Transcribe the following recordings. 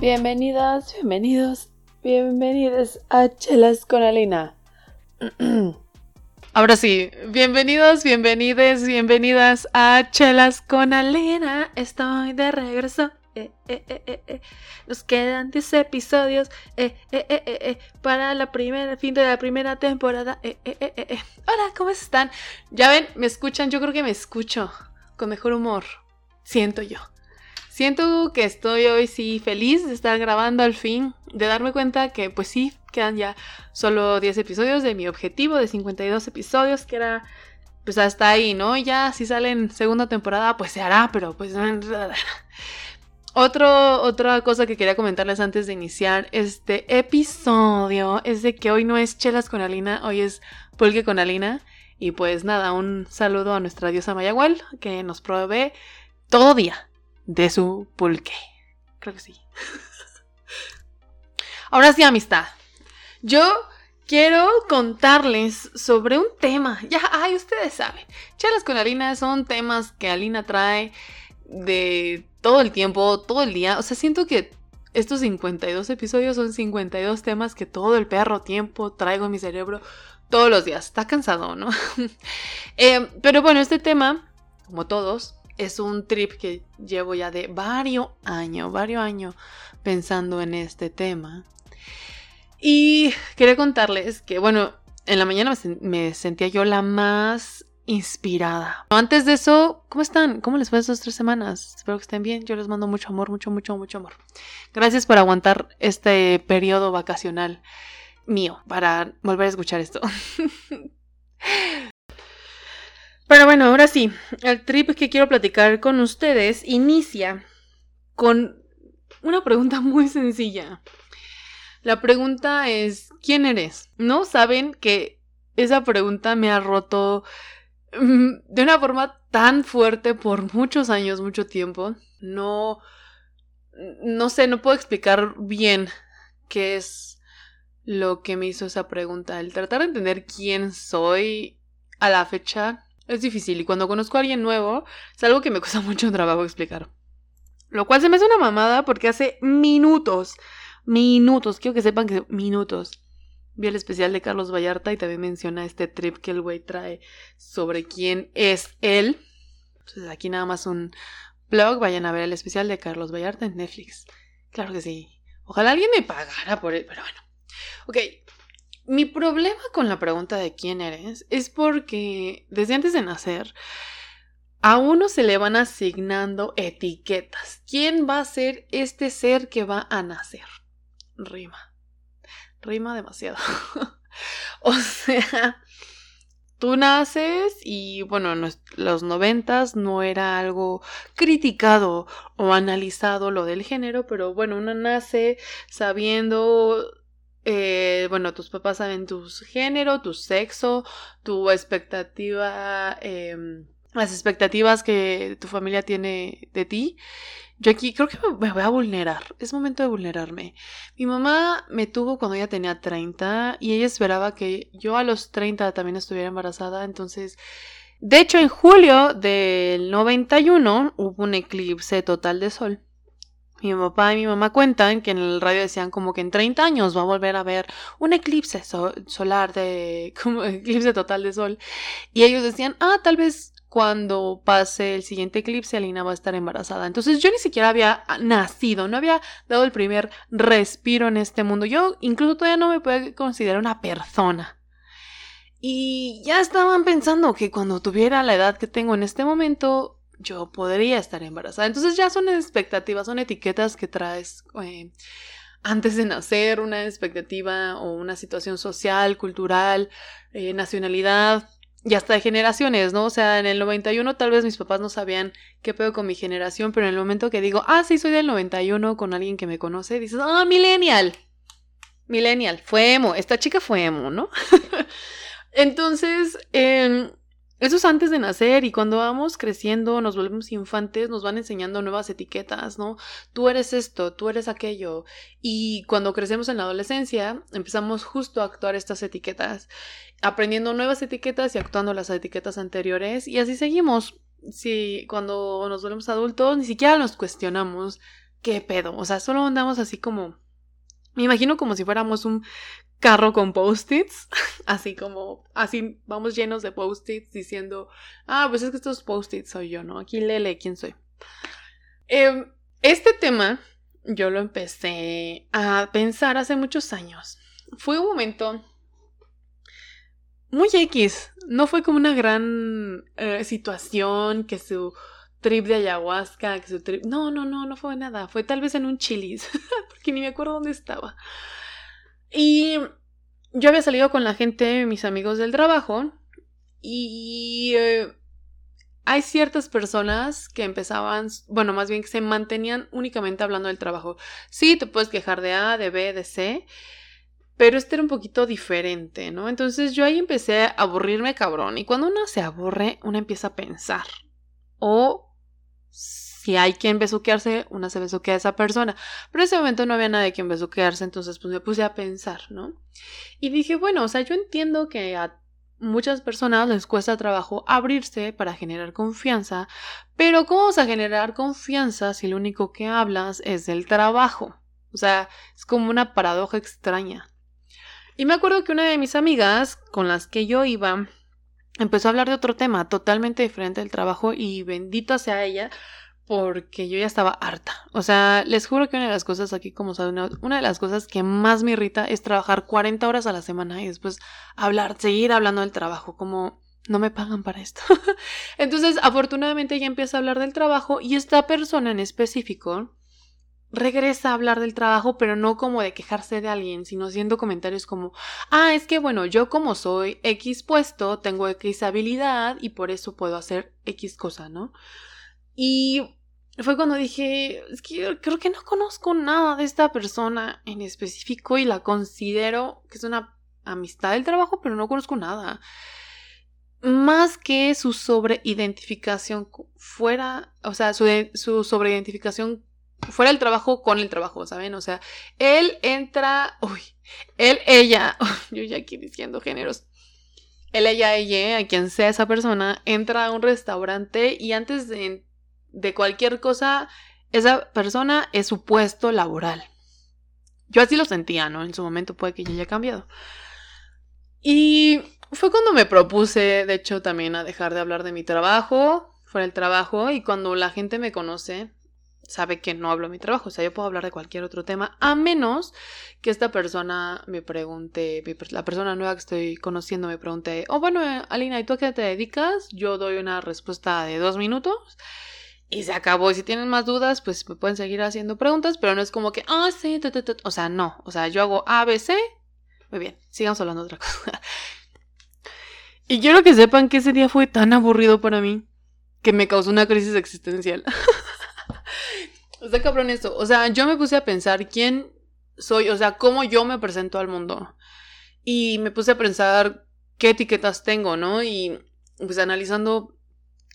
Bienvenidas, bienvenidos, bienvenidos a Chelas con Alina. Ahora sí, bienvenidos, bienvenides, bienvenidas a Chelas con Alina. Estoy de regreso. Eh, eh, eh, Nos quedan 10 episodios para la primera, fin de la primera temporada. Hola, ¿cómo están? Ya ven, me escuchan, yo creo que me escucho con mejor humor. Siento yo. Siento que estoy hoy sí feliz de estar grabando al fin, de darme cuenta que pues sí, quedan ya solo 10 episodios de mi objetivo de 52 episodios, que era pues hasta ahí, ¿no? Ya si sale en segunda temporada pues se hará, pero pues... Otro, otra cosa que quería comentarles antes de iniciar este episodio es de que hoy no es chelas con Alina, hoy es pulque con Alina. Y pues nada, un saludo a nuestra diosa Mayagual que nos provee todo día de su pulque. Creo que sí. Ahora sí, amistad. Yo quiero contarles sobre un tema. Ya, ay, ustedes saben. Charlas con Alina son temas que Alina trae de todo el tiempo, todo el día. O sea, siento que estos 52 episodios son 52 temas que todo el perro tiempo traigo en mi cerebro todos los días. Está cansado, ¿no? Eh, pero bueno, este tema, como todos, es un trip que llevo ya de varios años, varios años pensando en este tema. Y quería contarles que, bueno, en la mañana me, sentía yo la más inspirada. Antes de eso, ¿cómo están? ¿Cómo les fue estas tres semanas? Espero que estén bien. Yo les mando mucho amor, mucho, mucho, mucho amor. Gracias por aguantar este periodo vacacional mío para volver a escuchar esto. Pero bueno, ahora sí, el trip que quiero platicar con ustedes inicia con una pregunta muy sencilla. La pregunta es, ¿quién eres? ¿No saben que esa pregunta me ha roto mm, de una forma tan fuerte por muchos años, mucho tiempo? No, no sé, no puedo explicar bien qué es lo que me hizo esa pregunta. El tratar de entender quién soy a la fecha es difícil y cuando conozco a alguien nuevo es algo que me cuesta mucho trabajo explicar. Lo cual se me hace una mamada porque hace minutos, minutos, quiero que sepan que minutos. Vi el especial de Carlos Vallarta y también menciona este trip que el güey trae sobre quién es él. Entonces aquí nada más un blog, vayan a ver el especial de Carlos Vallarta en Netflix. Claro que sí. Ojalá alguien me pagara por él, pero bueno. Ok, mi problema con la pregunta de quién eres es porque desde antes de nacer a uno se le van asignando etiquetas. ¿Quién va a ser este ser que va a nacer? Rima. Rima demasiado. o sea, tú naces y bueno, los noventas no era algo criticado o analizado lo del género, pero bueno, uno nace sabiendo eh, bueno, tus papás saben tu género, tu sexo, tu expectativa, em, las expectativas que tu familia tiene de ti. Yo aquí creo que me voy a vulnerar. Es momento de vulnerarme. Mi mamá me tuvo cuando ella tenía 30 y ella esperaba que yo a los 30 también estuviera embarazada. Entonces, de hecho, en julio del 91 hubo un eclipse total de sol. Mi papá y mi mamá cuentan que en el radio decían como que en 30 años va a volver a haber un eclipse solar de como eclipse total de sol y ellos decían, "Ah, tal vez cuando pase el siguiente eclipse Alina va a estar embarazada." Entonces yo ni siquiera había nacido, no había dado el primer respiro en este mundo. Yo incluso todavía no me puedo considerar una persona. Y ya estaban pensando que cuando tuviera la edad que tengo en este momento yo podría estar embarazada. Entonces ya son expectativas, son etiquetas que traes eh, antes de nacer, una expectativa o una situación social, cultural, eh, nacionalidad y hasta de generaciones, ¿no? O sea, en el 91 tal vez mis papás no sabían qué pedo con mi generación, pero en el momento que digo, ah, sí, soy del 91 con alguien que me conoce, dices, ah, millennial. Millennial, fue emo, esta chica fue emo, ¿no? Entonces, eh, eso es antes de nacer y cuando vamos creciendo, nos volvemos infantes, nos van enseñando nuevas etiquetas, ¿no? Tú eres esto, tú eres aquello. Y cuando crecemos en la adolescencia, empezamos justo a actuar estas etiquetas, aprendiendo nuevas etiquetas y actuando las etiquetas anteriores y así seguimos. Si cuando nos volvemos adultos ni siquiera nos cuestionamos ¿qué pedo? O sea, solo andamos así como... Me imagino como si fuéramos un carro con post-its, así como, así vamos llenos de post-its diciendo, ah, pues es que estos post-its soy yo, ¿no? Aquí lele quién soy. Em, este tema yo lo empecé a pensar hace muchos años. Fue un momento muy X, no fue como una gran eh, situación que su trip de ayahuasca, que su trip... No, no, no, no fue nada, fue tal vez en un chilis, porque ni me acuerdo dónde estaba. Y yo había salido con la gente, mis amigos del trabajo, y eh, hay ciertas personas que empezaban, bueno, más bien que se mantenían únicamente hablando del trabajo. Sí, te puedes quejar de A, de B, de C, pero este era un poquito diferente, ¿no? Entonces yo ahí empecé a aburrirme cabrón, y cuando uno se aburre, uno empieza a pensar. O si hay quien besuquearse, una se besuquea a esa persona. Pero en ese momento no había nadie quien besuquearse, entonces pues me puse a pensar, ¿no? Y dije, bueno, o sea, yo entiendo que a muchas personas les cuesta trabajo abrirse para generar confianza, pero ¿cómo vas a generar confianza si lo único que hablas es del trabajo? O sea, es como una paradoja extraña. Y me acuerdo que una de mis amigas con las que yo iba empezó a hablar de otro tema totalmente diferente del trabajo y bendita sea ella porque yo ya estaba harta. O sea, les juro que una de las cosas aquí, como saben, una de las cosas que más me irrita es trabajar 40 horas a la semana y después hablar, seguir hablando del trabajo, como no me pagan para esto. Entonces, afortunadamente ella empieza a hablar del trabajo y esta persona en específico regresa a hablar del trabajo, pero no como de quejarse de alguien, sino haciendo comentarios como, ah, es que bueno, yo como soy X puesto, tengo X habilidad y por eso puedo hacer X cosa, ¿no? Y fue cuando dije, es que creo que no conozco nada de esta persona en específico y la considero que es una amistad del trabajo, pero no conozco nada. Más que su sobreidentificación fuera, o sea, su, su sobreidentificación fuera del trabajo con el trabajo, ¿saben? O sea, él entra, uy, él, ella, yo ya aquí diciendo géneros. Él, ella, ella, a quien sea esa persona, entra a un restaurante y antes de de cualquier cosa, esa persona es su puesto laboral. Yo así lo sentía, ¿no? En su momento puede que ya haya cambiado. Y fue cuando me propuse, de hecho, también a dejar de hablar de mi trabajo, fuera el trabajo, y cuando la gente me conoce, sabe que no hablo de mi trabajo, o sea, yo puedo hablar de cualquier otro tema, a menos que esta persona me pregunte, la persona nueva que estoy conociendo me pregunte, oh, bueno, Alina, ¿y tú a qué te dedicas? Yo doy una respuesta de dos minutos y se acabó. Y si tienen más dudas, pues me pueden seguir haciendo preguntas, pero no es como que, ah, sí, o sea, no. O sea, yo hago A, B, C. Muy bien, sigamos hablando de otra cosa. y quiero que sepan que ese día fue tan aburrido para mí que me causó una crisis existencial. o sea, cabrón esto. O sea, yo me puse a pensar quién soy, o sea, cómo yo me presento al mundo. Y me puse a pensar qué etiquetas tengo, ¿no? Y pues analizando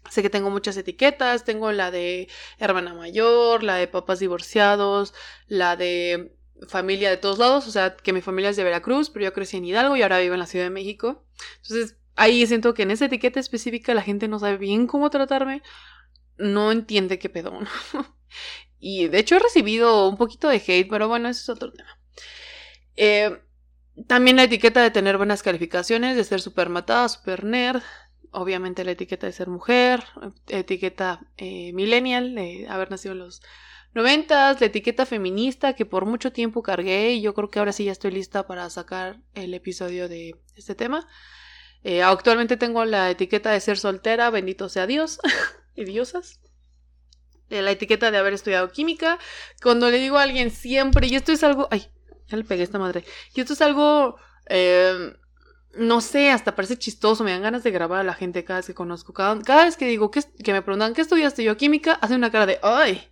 Sé que tengo muchas etiquetas, tengo la de hermana mayor, la de papás divorciados, la de familia de todos lados, o sea, que mi familia es de Veracruz, pero yo crecí en Hidalgo y ahora vivo en la Ciudad de México. Entonces, ahí siento que en esa etiqueta específica la gente no sabe bien cómo tratarme, no entiende qué pedo. y de hecho he recibido un poquito de hate, pero bueno, ese es otro tema. Eh, también la etiqueta de tener buenas calificaciones, de ser súper matada, súper nerd, obviamente la etiqueta de ser mujer, etiqueta eh, millennial, de haber nacido en los noventas, la etiqueta feminista que por mucho tiempo cargué y yo creo que ahora sí ya estoy lista para sacar el episodio de este tema. Eh, actualmente tengo la etiqueta de ser soltera, bendito sea Dios y diosas. Eh, la etiqueta de haber estudiado química. Cuando le digo a alguien siempre, y esto es algo... Ay, ya le pegué esta madre. Y esto es algo no sé, hasta parece chistoso, me dan ganas de grabar a la gente cada vez que conozco. Cada, vez que digo, que, que me preguntan, ¿qué estudiaste yo? Química, hace una cara de, ¡ay!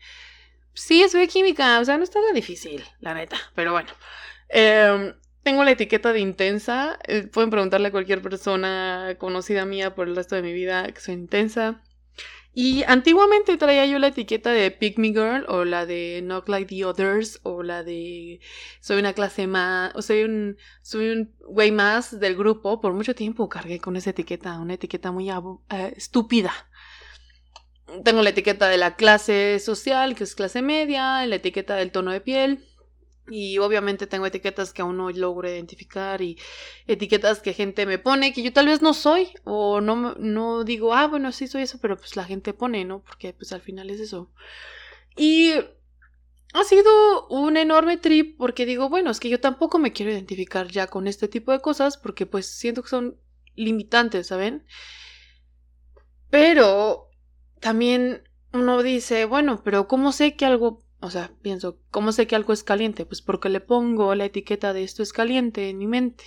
Sí, estudié química, o sea, no está tan difícil, la neta, pero bueno. Em, tengo la etiqueta de intensa, eh, pueden preguntarle a cualquier persona conocida mía por el resto de mi vida que soy intensa. Y antiguamente traía yo la etiqueta de Pick Me Girl o la de Not Like the Others o la de soy una clase más o soy un soy un güey más del grupo. Por mucho tiempo cargué con esa etiqueta, una etiqueta muy eh, estúpida. tengo la etiqueta de la clase social, que es clase media, la etiqueta del tono de piel. Y obviamente tengo etiquetas que aún no logro identificar y etiquetas que gente me pone que yo tal vez no soy o no, no digo, ah, bueno, sí soy eso, pero pues la gente pone, ¿no? Porque pues al final es eso. Y ha sido un enorme trip porque digo, bueno, es que yo tampoco me quiero identificar ya con este tipo de cosas porque pues siento que son limitantes, ¿saben? Pero también uno dice, bueno, pero ¿cómo sé que algo, o sea, pienso, ¿cómo sé que algo es caliente? Pues porque le pongo la etiqueta de esto es caliente en mi mente.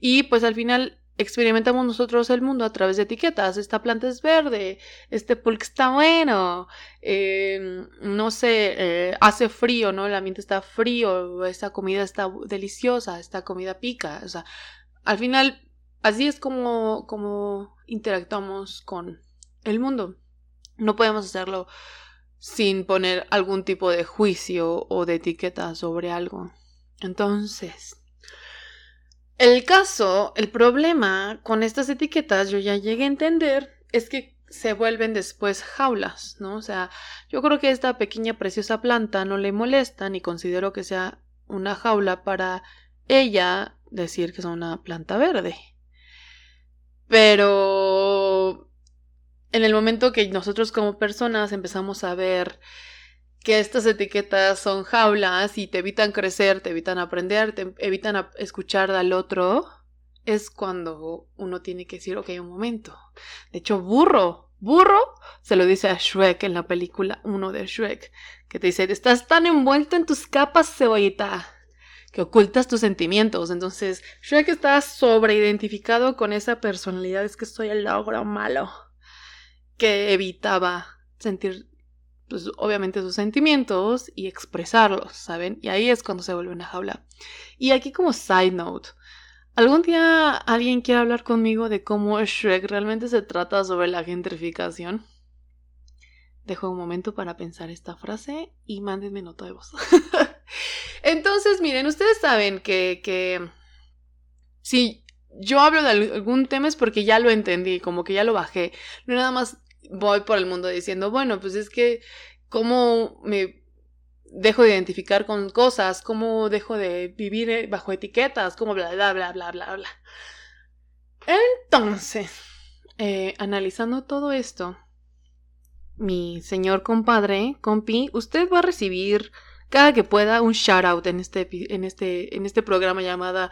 Y pues al final experimentamos nosotros el mundo a través de etiquetas. Esta planta es verde, este pulque está bueno, eh, no sé, eh, hace frío, ¿no? El ambiente está frío, esta comida está deliciosa, esta comida pica. O sea, al final, así es como, como interactuamos con el mundo. No podemos hacerlo sin poner algún tipo de juicio o de etiqueta sobre algo. Entonces, el caso, el problema con estas etiquetas, yo ya llegué a entender, es que se vuelven después jaulas, ¿no? O sea, yo creo que esta pequeña preciosa planta no le molesta ni considero que sea una jaula para ella decir que es una planta verde. Pero en el momento que nosotros como personas empezamos a ver que estas etiquetas son jaulas y te evitan crecer, te evitan aprender, te evitan escuchar al otro, es cuando uno tiene que decir, ok, un momento. De hecho, burro, burro, se lo dice a Shrek en la película 1 de Shrek, que te dice, estás tan envuelto en tus capas, cebollita, que ocultas tus sentimientos. Entonces, Shrek está sobreidentificado con esa personalidad, es que soy el logro malo que evitaba sentir, pues obviamente sus sentimientos y expresarlos, ¿saben? Y ahí es cuando se vuelve una jaula. Y aquí como side note, ¿algún día alguien quiere hablar conmigo de cómo Shrek realmente se trata sobre la gentrificación? Dejo un momento para pensar esta frase y mándenme nota de voz. Entonces, miren, ustedes saben que, que si yo hablo de algún tema es porque ya lo entendí, como que ya lo bajé. No nada más voy por el mundo diciendo, bueno, pues es que cómo me dejo de identificar con cosas, cómo dejo de vivir eh, bajo etiquetas, cómo bla, bla, bla, bla, bla, bla. Entonces, eh, analizando todo esto, mi señor compadre, compi, usted va a recibir cada que pueda un shout out en este, en este, en este programa llamada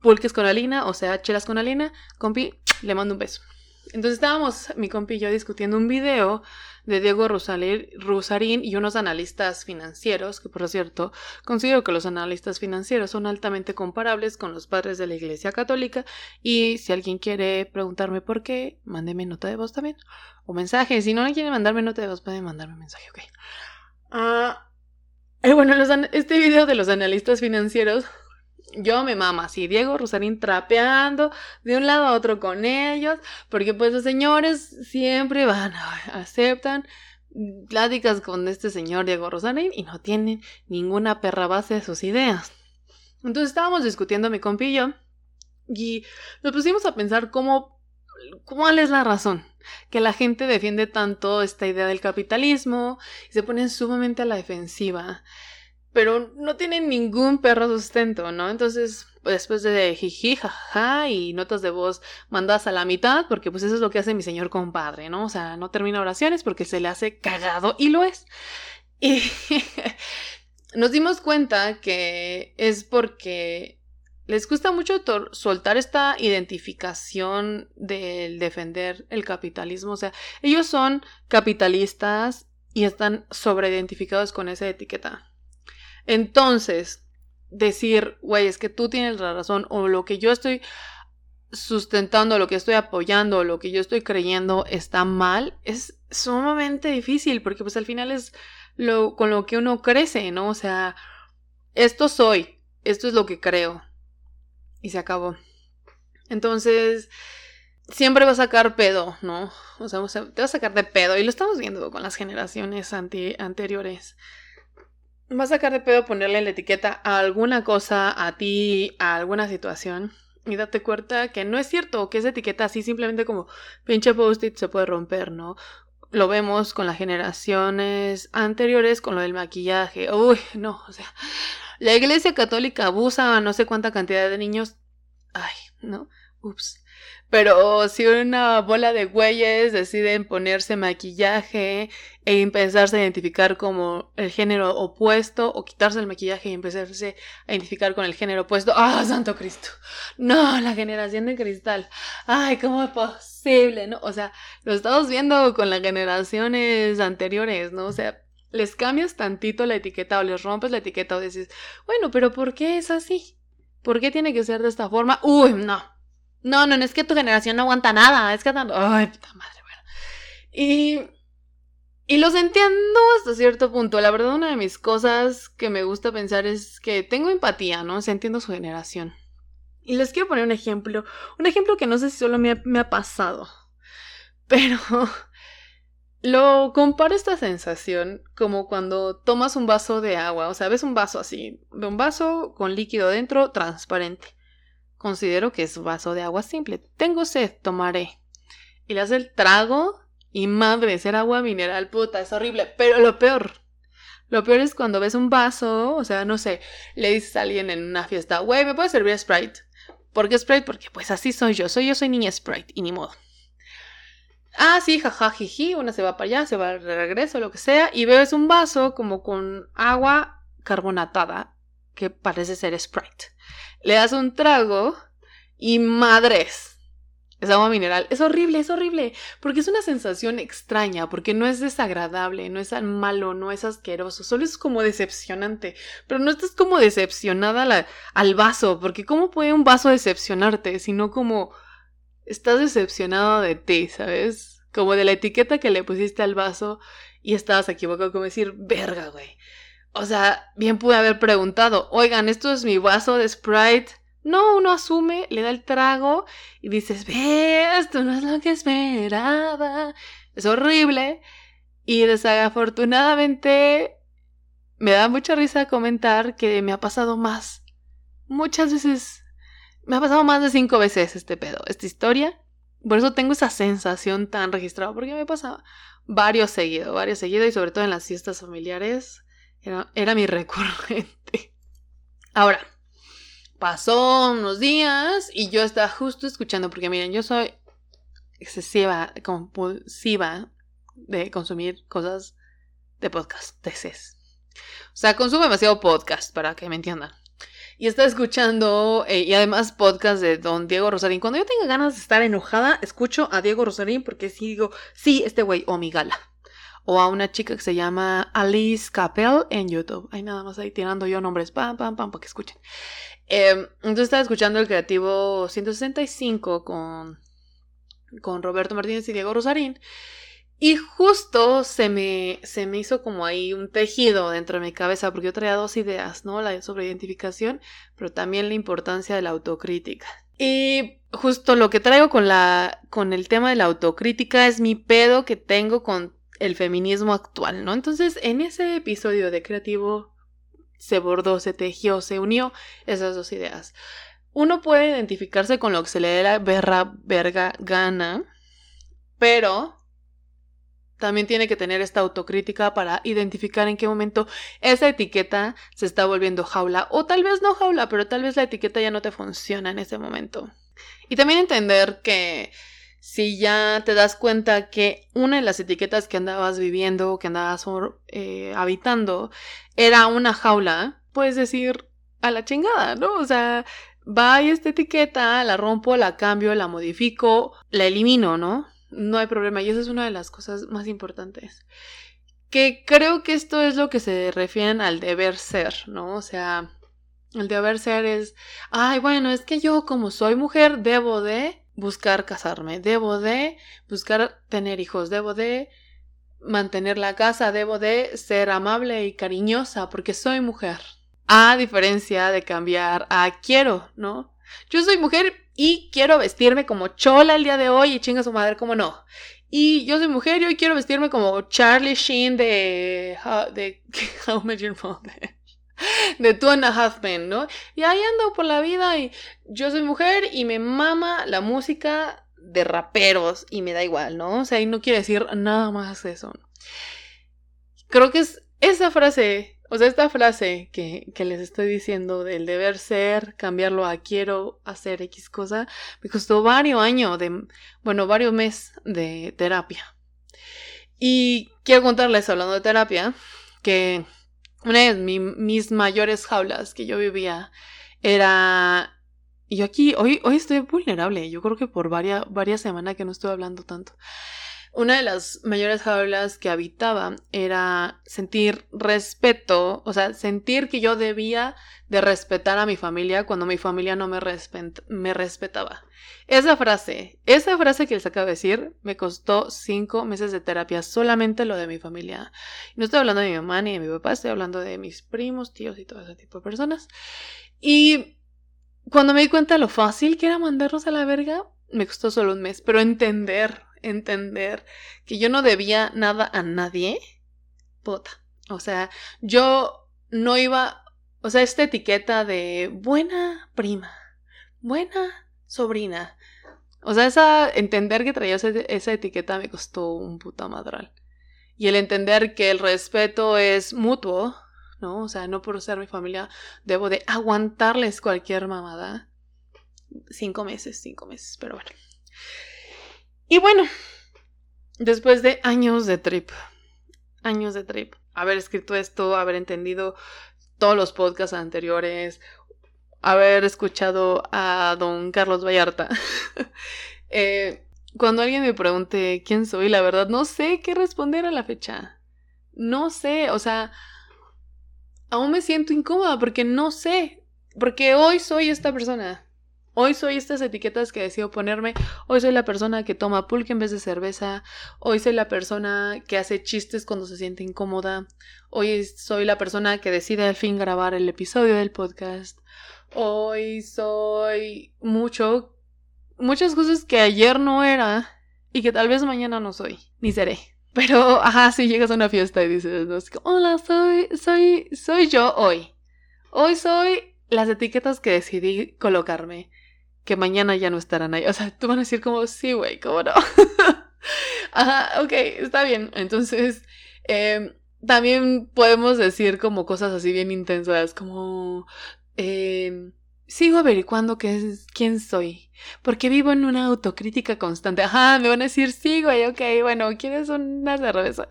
Pulques con Alina, o sea, Chelas con Alina. Compi, le mando un beso. Entonces estábamos, mi compi y yo, discutiendo un video de Diego Rusarín y unos analistas financieros, que por cierto, considero que los analistas financieros son altamente comparables con los padres de la Iglesia Católica y si alguien quiere preguntarme por qué, mándeme nota de voz también o mensaje. Si no quiere mandarme nota de voz, puede mandarme mensaje, ok. Ah, eh, bueno, este video de los analistas financieros yo me mama así, Diego Rosarín trapeando de un lado a otro con ellos, porque pues los señores siempre van, aceptan pláticas con este señor Diego Rosarín y no tienen ninguna perra base de sus ideas. Entonces estábamos discutiendo mi compillo y nos pusimos a pensar cómo, cuál es la razón que la gente defiende tanto esta idea del capitalismo y se ponen sumamente a la defensiva pero no tienen ningún perro sustento, ¿no? Entonces, después de jiji, jaja y notas de voz mandadas a la mitad, porque pues eso es lo que hace mi señor compadre, ¿no? O sea, no termina oraciones porque se le hace cagado y lo es. Y nos dimos cuenta que es porque les gusta mucho soltar esta identificación del defender el capitalismo. O sea, ellos son capitalistas y están sobreidentificados con esa etiqueta. Entonces, decir, güey, es que tú tienes la razón o lo que yo estoy sustentando, lo que estoy apoyando, lo que yo estoy creyendo está mal, es sumamente difícil porque pues al final es lo con lo que uno crece, ¿no? O sea, esto soy, esto es lo que creo y se acabó. Entonces, siempre va a sacar pedo, ¿no? O sea, te va a sacar de pedo y lo estamos viendo con las generaciones anteriores. Va a sacar de pedo ponerle la etiqueta a alguna cosa, a ti, a alguna situación. Y date cuenta que no es cierto, que esa etiqueta así simplemente como pinche post-it se puede romper, ¿no? lo vemos con las generaciones anteriores con lo del maquillaje. Uy, no, o sea, la iglesia católica abusa a no sé cuánta cantidad de niños. Ay, no, ups. Pero si una bola de güeyes deciden ponerse maquillaje e empezarse a identificar como el género opuesto o quitarse el maquillaje y empezarse a identificar con el género opuesto, ¡ah, santo Cristo! No, la generación de cristal. Ay, ¿cómo es posible? ¿No? O sea, lo estamos viendo con las generaciones anteriores, ¿no? O sea, les cambias tantito la etiqueta o les rompes la etiqueta o dices, bueno, pero ¿por qué es así? ¿Por qué tiene que ser de esta forma? Uy, no, no, no, no es que tu generación no aguanta nada, es que... Ay, puta madre. Y... Y los entiendo hasta cierto punto. La verdad, una de mis cosas que me gusta pensar es que tengo empatía, ¿no? O sea, entiendo su generación. Y les quiero poner un ejemplo. Un ejemplo que no sé si solo me ha, me ha pasado. Pero... Lo comparo esta sensación como cuando tomas un vaso de agua, o sea, ves un vaso así, un vaso con líquido dentro transparente. Considero que es vaso de agua simple. Tengo sed, tomaré. Y le hace el trago y madre, ser agua mineral, puta, es horrible. Pero lo peor, lo peor es cuando ves un vaso, o sea, no sé, le dices a alguien en una fiesta, güey, ¿me puedes servir Sprite? ¿Por qué Sprite? Porque pues así soy yo, soy yo, soy niña Sprite, y ni modo. Ah, sí, jaja, jiji, una se va para allá, se va de regreso, lo que sea, y ves un vaso como con agua carbonatada, que parece ser Sprite le das un trago y madres. Es agua mineral. Es horrible, es horrible. Porque es una sensación extraña, porque no es desagradable, no es tan malo, no es asqueroso, solo es como decepcionante. Pero no estás como decepcionada al vaso, porque ¿cómo puede un vaso decepcionarte? Sino como estás decepcionado de ti, ¿sabes? Como de la etiqueta que le pusiste al vaso y estabas equivocado, como decir, verga, güey. O sea, bien pude haber preguntado, oigan, esto es mi vaso de Sprite. No, uno asume, le da el trago y dices, ve, esto no es lo que esperaba. Es horrible. Y desafortunadamente me da mucha risa comentar que me ha pasado más. Muchas veces. Me ha pasado más de cinco veces este pedo, esta historia. Por eso tengo esa sensación tan registrada, porque me pasaba varios seguidos, varios seguidos y sobre todo en las fiestas familiares era, mi recurrente. Ahora, pasó unos días y yo estaba justo escuchando, porque miren, yo soy excesiva, compulsiva de consumir cosas de podcast, tesis. O sea, consumo demasiado podcast, para que me entiendan. Y estaba escuchando, eh, y además podcast de don Diego Rosarín. Cuando yo tenga ganas de estar enojada, escucho a Diego Rosarín porque sí digo, sí, este güey, o mi gala o a una chica que se llama Alice Capel en YouTube. Hay nada más ahí tirando yo nombres, pam, pam, pam, para que escuchen. Em, entonces estaba escuchando el creativo 165 con, con Roberto Martínez y Diego Rosarín. Y justo se me, se me hizo como ahí un tejido dentro de mi cabeza, porque yo traía dos ideas, ¿no? La sobre identificación, pero también la importancia de la autocrítica. Y justo lo que traigo con, la, con el tema de la autocrítica es mi pedo que tengo con el feminismo actual, ¿no? Entonces, en ese episodio de Creativo se bordó, se tejió, se unió esas dos ideas. Uno puede identificarse con lo que se le dé la berra verga gana, pero también tiene que tener esta autocrítica para identificar en qué momento esa etiqueta se está volviendo jaula o tal vez no jaula, pero tal vez la etiqueta ya no te funciona en ese momento. Y también entender que si ya te das cuenta que una de las etiquetas que andabas viviendo, que andabas eh, habitando, era una jaula, puedes decir a la chingada, ¿no? O sea, va y esta etiqueta, la rompo, la cambio, la modifico, la elimino, ¿no? No hay problema. Y esa es una de las cosas más importantes. Que creo que esto es lo que se refieren al deber ser, ¿no? O sea, el deber ser es, ay, bueno, es que yo como soy mujer debo de buscar casarme, debo de buscar tener hijos, debo de mantener la casa, debo de ser amable y cariñosa porque soy mujer. A diferencia de cambiar a quiero, ¿no? Yo soy mujer y quiero vestirme como chola el día de hoy y chinga su madre, como no. Y yo soy mujer y hoy quiero vestirme como Charlie Sheen de, de How Met Your Mother de Two and a Half ¿no? Y ahí ando por la vida y yo soy mujer y me mama la música de raperos y me da igual, ¿no? O sea, y no quiere decir nada más eso. Creo que es esa frase, o sea, esta frase que, que les estoy diciendo del deber ser, cambiarlo a quiero hacer X cosa, me costó varios años de, bueno, varios meses de terapia. Y quiero contarles, hablando de terapia, que una de mis mayores jaulas que yo vivía era... Y yo aquí, hoy, hoy estoy vulnerable, yo creo que por varias, varias semanas que no estoy hablando tanto. Una de las mayores jaulas que habitaba era sentir respeto, o sea, sentir que yo debía de respetar a mi familia cuando mi familia no me, respetaba. Esa frase, esa frase que les acabo de decir, me costó cinco meses de terapia, solamente lo de mi familia. No estoy hablando de mi mamá ni de mi papá, estoy hablando de mis primos, tíos y todo ese tipo de personas. Y cuando me di cuenta de lo fácil que era mandarlos a la verga, me costó solo un mes, pero entender entender que yo no debía nada a nadie, puta. O sea, yo no iba, o sea, esta etiqueta de buena prima, buena sobrina. O sea, esa, entender que traía esa, etiqueta me costó un puta madral. Y el entender que el respeto es mutuo, ¿no? O sea, no por ser mi familia debo de aguantarles cualquier mamada. Cinco meses, cinco meses, pero bueno. Y bueno, después de años de trip, años de trip, haber escrito esto, haber entendido todos los podcasts anteriores, haber escuchado a don Carlos Vallarta. Eh, cuando alguien me pregunte quién soy, la verdad no sé qué responder a la fecha. No sé, o sea, aún me siento incómoda porque no sé, porque hoy soy esta persona. Hoy soy estas etiquetas que decido ponerme. Hoy soy la persona que toma pulque en vez de cerveza. Hoy soy la persona que hace chistes cuando se siente incómoda. Hoy soy la persona que decide al fin grabar el episodio del podcast. Hoy soy mucho, muchas cosas que ayer no era y que tal vez mañana no soy, ni seré. Pero, ajá, si llegas a una fiesta y dices, hola, soy, soy, soy yo hoy. Hoy soy las etiquetas que decidí colocarme que mañana ya no estarán ahí. O sea, tú van a decir como, sí, güey, ¿cómo no? Ajá, ok, está bien. Entonces, em, también podemos decir como cosas así bien intensas, como, eh, Sigo averiguando qué es, quién soy, porque vivo en una autocrítica constante. Ajá, me van a decir, sí, güey, ok, bueno, ¿quieres una cerveza?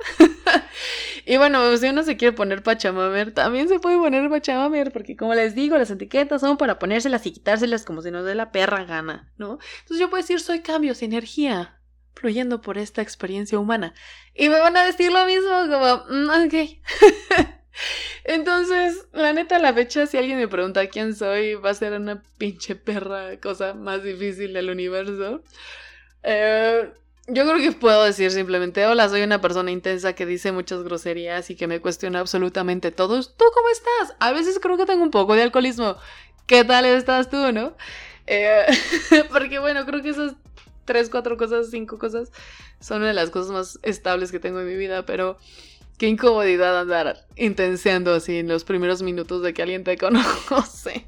y bueno, si uno se quiere poner pachamamer, también se puede poner pachamamer, porque como les digo, las etiquetas son para ponérselas y quitárselas como si nos dé la perra gana, ¿no? Entonces yo puedo decir, soy cambios, energía, fluyendo por esta experiencia humana. Y me van a decir lo mismo, como, mm, ok. Entonces, la neta, la fecha, si alguien me pregunta quién soy, va a ser una pinche perra cosa más difícil del universo. Eh, yo creo que puedo decir simplemente, hola, soy una persona intensa que dice muchas groserías y que me cuestiona absolutamente todo. ¿Tú cómo estás? A veces creo que tengo un poco de alcoholismo. ¿Qué tal estás tú, no? Eh, porque bueno, creo que esas tres, cuatro cosas, cinco cosas son una de las cosas más estables que tengo en mi vida, pero Qué incomodidad andar intenseando así en los primeros minutos de que alguien te conoce.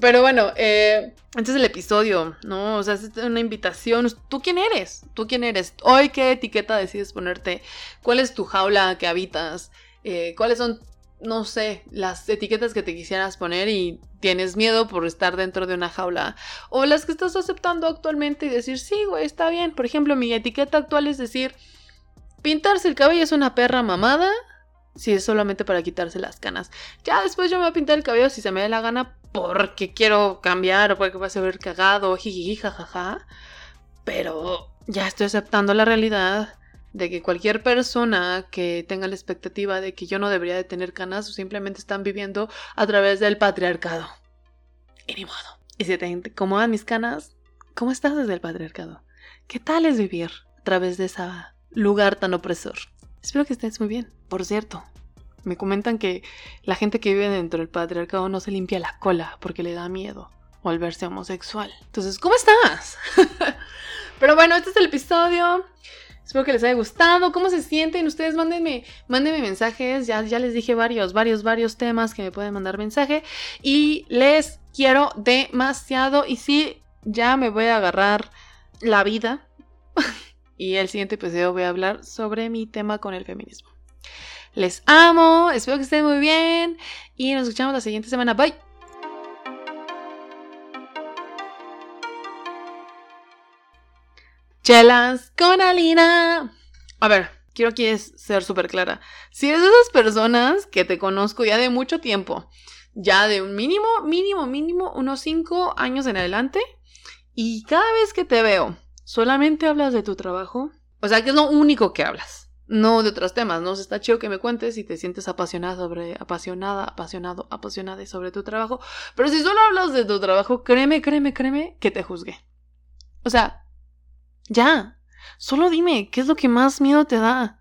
Pero bueno, eh, este es el episodio, ¿no? O sea, es una invitación. ¿Tú quién eres? ¿Tú quién eres? Hoy, ¿qué etiqueta decides ponerte? ¿Cuál es tu jaula que habitas? Eh, ¿Cuáles son, no sé, las etiquetas que te quisieras poner y tienes miedo por estar dentro de una jaula? O las que estás aceptando actualmente y decir, sí, güey, está bien. Por ejemplo, mi etiqueta actual es decir, Pintarse el cabello es una perra mamada si es solamente para quitarse las canas. Ya después yo me voy a pintar el cabello si se me da la gana porque quiero cambiar o porque va a ver cagado, jiji, jajaja. Pero ya estoy aceptando la realidad de que cualquier persona que tenga la expectativa de que yo no debería de tener canas simplemente están viviendo a través del patriarcado. Y ni modo. Y si te incomodan mis canas, ¿cómo estás desde el patriarcado? ¿Qué tal es vivir a través de esa lugar tan opresor. Espero que estés muy bien. Por cierto, me comentan que la gente que vive dentro del patriarcado no se limpia la cola porque le da miedo volverse homosexual. Entonces, ¿cómo estás? Pero bueno, este es el episodio. Espero que les haya gustado. ¿Cómo se sienten? Ustedes mándenme, mándenme mensajes. Ya, ya les dije varios, varios, varios temas que me pueden mandar mensaje. Y les quiero demasiado. Y sí, ya me voy a agarrar la vida. y el siguiente episodio voy a hablar sobre mi tema con el feminismo. Les amo, espero que estén muy bien y nos escuchamos la siguiente semana. Bye. Chelas con Alina. A ver, quiero aquí ser súper clara. Si eres de esas personas que te conozco ya de mucho tiempo, ya de un mínimo, mínimo, mínimo, unos 5 años en adelante, y cada vez que te veo, solamente hablas de tu trabajo, o sea que es lo único que hablas. No de otros temas, ¿no? está chido que me cuentes si te sientes apasionada sobre, apasionada, apasionado, apasionada sobre tu trabajo. Pero si solo hablas de tu trabajo, créeme, créeme, créeme que te juzgué. O sea, ya. Solo dime, ¿qué es lo que más miedo te da?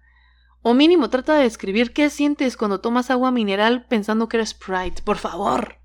O mínimo trata de describir qué sientes cuando tomas agua mineral pensando que eres Sprite, por favor.